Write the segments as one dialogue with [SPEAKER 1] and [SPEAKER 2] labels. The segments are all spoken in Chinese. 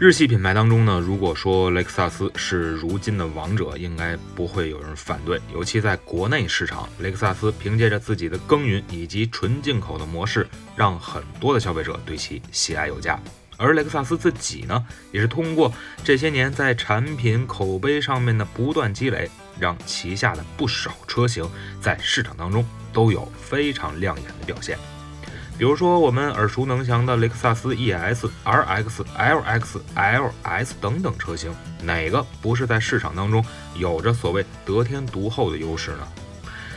[SPEAKER 1] 日系品牌当中呢，如果说雷克萨斯是如今的王者，应该不会有人反对。尤其在国内市场，雷克萨斯凭借着自己的耕耘以及纯进口的模式，让很多的消费者对其喜爱有加。而雷克萨斯自己呢，也是通过这些年在产品口碑上面的不断积累，让旗下的不少车型在市场当中都有非常亮眼的表现。比如说，我们耳熟能详的雷克萨斯 ES、RX、LX、LS 等等车型，哪个不是在市场当中有着所谓得天独厚的优势呢？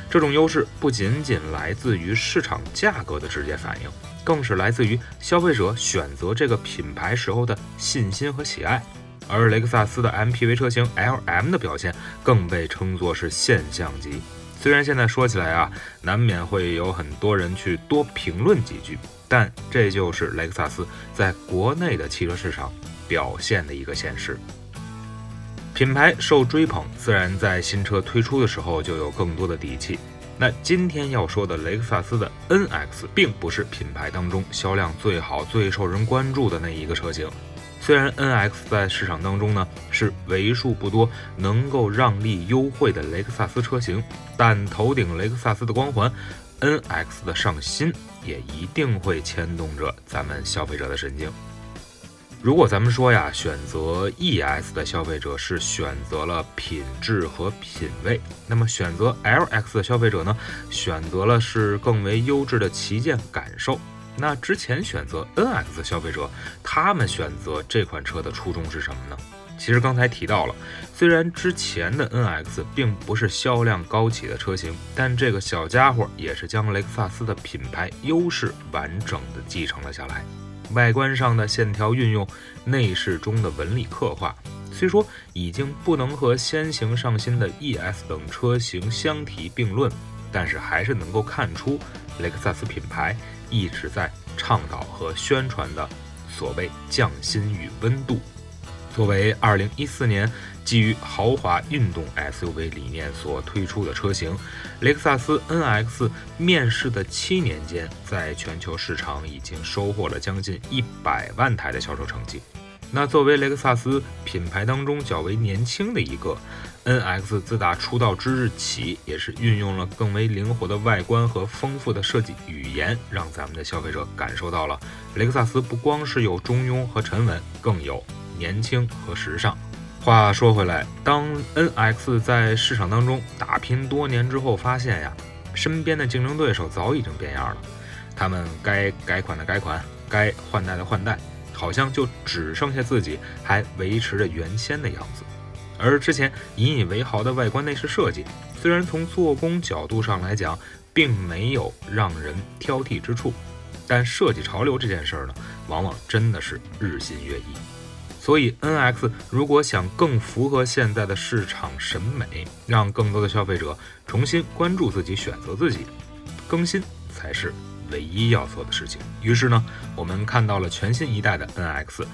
[SPEAKER 1] 这种优势不仅仅来自于市场价格的直接反应，更是来自于消费者选择这个品牌时候的信心和喜爱。而雷克萨斯的 MPV 车型 LM 的表现，更被称作是现象级。虽然现在说起来啊，难免会有很多人去多评论几句，但这就是雷克萨斯在国内的汽车市场表现的一个现实。品牌受追捧，自然在新车推出的时候就有更多的底气。那今天要说的雷克萨斯的 NX，并不是品牌当中销量最好、最受人关注的那一个车型。虽然 NX 在市场当中呢是为数不多能够让利优惠的雷克萨斯车型，但头顶雷克萨斯的光环，NX 的上新也一定会牵动着咱们消费者的神经。如果咱们说呀，选择 ES 的消费者是选择了品质和品味，那么选择 LX 的消费者呢，选择了是更为优质的旗舰感受。那之前选择 NX 消费者，他们选择这款车的初衷是什么呢？其实刚才提到了，虽然之前的 NX 并不是销量高企的车型，但这个小家伙也是将雷克萨斯的品牌优势完整的继承了下来。外观上的线条运用，内饰中的纹理刻画，虽说已经不能和先行上新的 ES 等车型相提并论，但是还是能够看出雷克萨斯品牌。一直在倡导和宣传的所谓匠心与温度，作为二零一四年基于豪华运动 SUV 理念所推出的车型，雷克萨斯 NX 面世的七年间，在全球市场已经收获了将近一百万台的销售成绩。那作为雷克萨斯品牌当中较为年轻的一个，NX 自打出道之日起，也是运用了更为灵活的外观和丰富的设计语言，让咱们的消费者感受到了雷克萨斯不光是有中庸和沉稳，更有年轻和时尚。话说回来，当 NX 在市场当中打拼多年之后，发现呀，身边的竞争对手早已经变样了，他们该改款的改款，该换代的换代。好像就只剩下自己还维持着原先的样子，而之前引以为豪的外观内饰设计，虽然从做工角度上来讲并没有让人挑剔之处，但设计潮流这件事儿呢，往往真的是日新月异。所以，NX 如果想更符合现在的市场审美，让更多的消费者重新关注自己、选择自己，更新才是。唯一要做的事情。于是呢，我们看到了全新一代的 NX，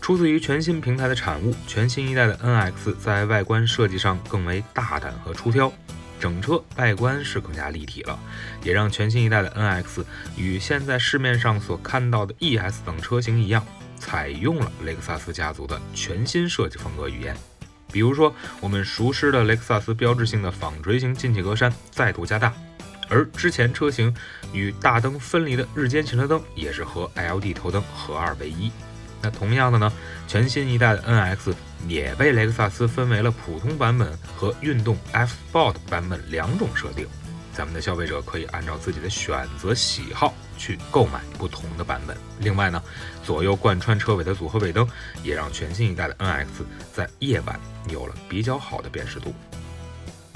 [SPEAKER 1] 出自于全新平台的产物。全新一代的 NX 在外观设计上更为大胆和出挑，整车外观是更加立体了，也让全新一代的 NX 与现在市面上所看到的 ES 等车型一样，采用了雷克萨斯家族的全新设计风格语言。比如说，我们熟知的雷克萨斯标志性的纺锤形进气格栅再度加大。而之前车型与大灯分离的日间行车灯也是和 LED 头灯合二为一。那同样的呢，全新一代的 NX 也被雷克萨斯分为了普通版本和运动 F Sport 版本两种设定。咱们的消费者可以按照自己的选择喜好去购买不同的版本。另外呢，左右贯穿车尾的组合尾灯也让全新一代的 NX 在夜晚有了比较好的辨识度。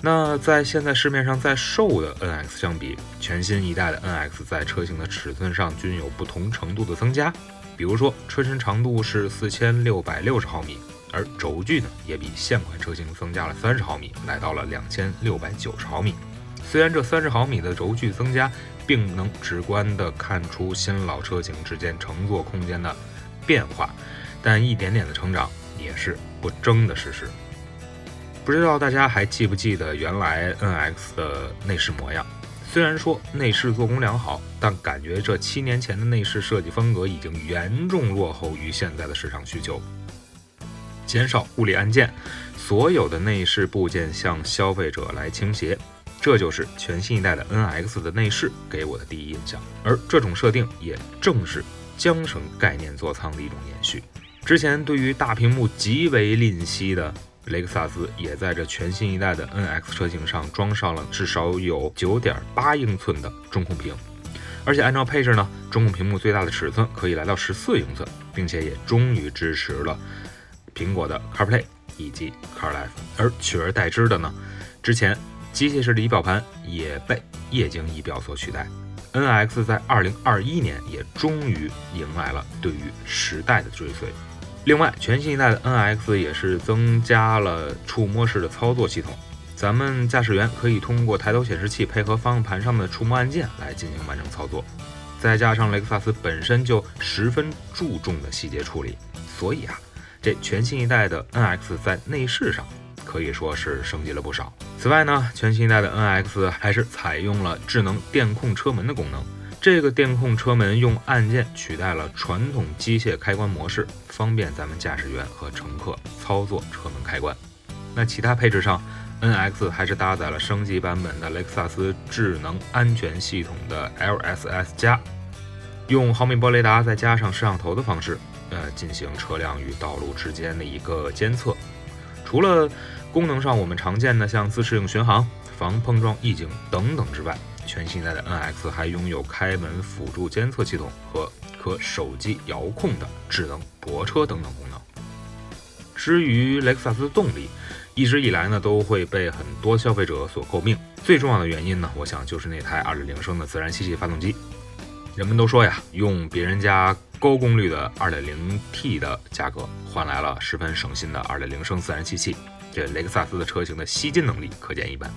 [SPEAKER 1] 那在现在市面上在售的 NX 相比，全新一代的 NX 在车型的尺寸上均有不同程度的增加。比如说，车身长度是四千六百六十毫米，而轴距呢也比现款车型增加了三十毫米，来到了两千六百九十毫米。虽然这三十毫米的轴距增加，并能直观地看出新老车型之间乘坐空间的变化，但一点点的成长也是不争的事实。不知道大家还记不记得原来 NX 的内饰模样？虽然说内饰做工良好，但感觉这七年前的内饰设计风格已经严重落后于现在的市场需求。减少物理按键，所有的内饰部件向消费者来倾斜，这就是全新一代的 NX 的内饰给我的第一印象。而这种设定也正是缰绳概念座舱的一种延续。之前对于大屏幕极为吝惜的雷克萨斯，也在这全新一代的 NX 车型上装上了至少有9.8英寸的中控屏，而且按照配置呢，中控屏幕最大的尺寸可以来到14英寸，并且也终于支持了。苹果的 CarPlay 以及 CarLife，而取而代之的呢，之前机械式的仪表盘也被液晶仪表所取代。NX 在2021年也终于迎来了对于时代的追随。另外，全新一代的 NX 也是增加了触摸式的操作系统，咱们驾驶员可以通过抬头显示器配合方向盘上的触摸按键来进行完成操作。再加上雷克萨斯本身就十分注重的细节处理，所以啊。这全新一代的 NX 在内饰上可以说是升级了不少。此外呢，全新一代的 NX 还是采用了智能电控车门的功能。这个电控车门用按键取代了传统机械开关模式，方便咱们驾驶员和乘客操作车门开关。那其他配置上，NX 还是搭载了升级版本的雷克萨斯智能安全系统的 LSS 加，用毫米波雷达再加上摄像头的方式。呃，进行车辆与道路之间的一个监测。除了功能上我们常见的像自适应巡航、防碰撞预警等等之外，全新一代的 NX 还拥有开门辅助监测系统和可手机遥控的智能泊车等等功能。至于雷克萨斯的动力，一直以来呢都会被很多消费者所诟病。最重要的原因呢，我想就是那台2.0升的自然吸气发动机。人们都说呀，用别人家。高功率的 2.0T 的价格换来了十分省心的2.0升自然吸气，这雷克萨斯的车型的吸金能力可见一斑。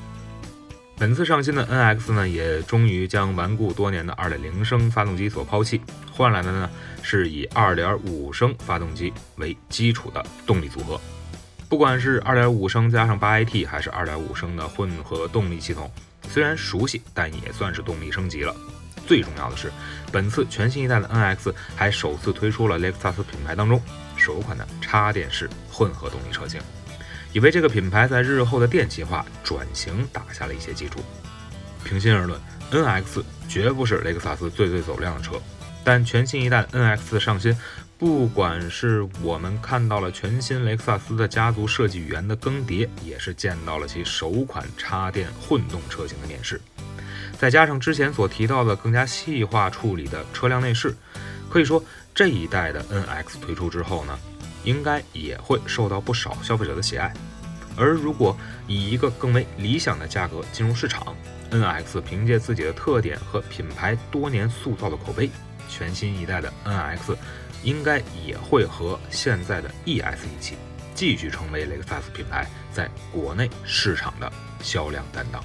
[SPEAKER 1] 本次上新的 NX 呢，也终于将顽固多年的2.0升发动机所抛弃，换来的呢是以2.5升发动机为基础的动力组合。不管是2.5升加上 8AT，还是2.5升的混合动力系统，虽然熟悉，但也算是动力升级了。最重要的是，本次全新一代的 NX 还首次推出了雷克萨斯品牌当中首款的插电式混合动力车型，也为这个品牌在日后的电气化转型打下了一些基础。平心而论，NX 绝不是雷克萨斯最最走量的车，但全新一代 NX 上新，不管是我们看到了全新雷克萨斯的家族设计语言的更迭，也是见到了其首款插电混动车型的面世。再加上之前所提到的更加细化处理的车辆内饰，可以说这一代的 NX 推出之后呢，应该也会受到不少消费者的喜爱。而如果以一个更为理想的价格进入市场，NX 凭借自己的特点和品牌多年塑造的口碑，全新一代的 NX 应该也会和现在的 ES 一起，继续成为雷克萨斯品牌在国内市场的销量担当。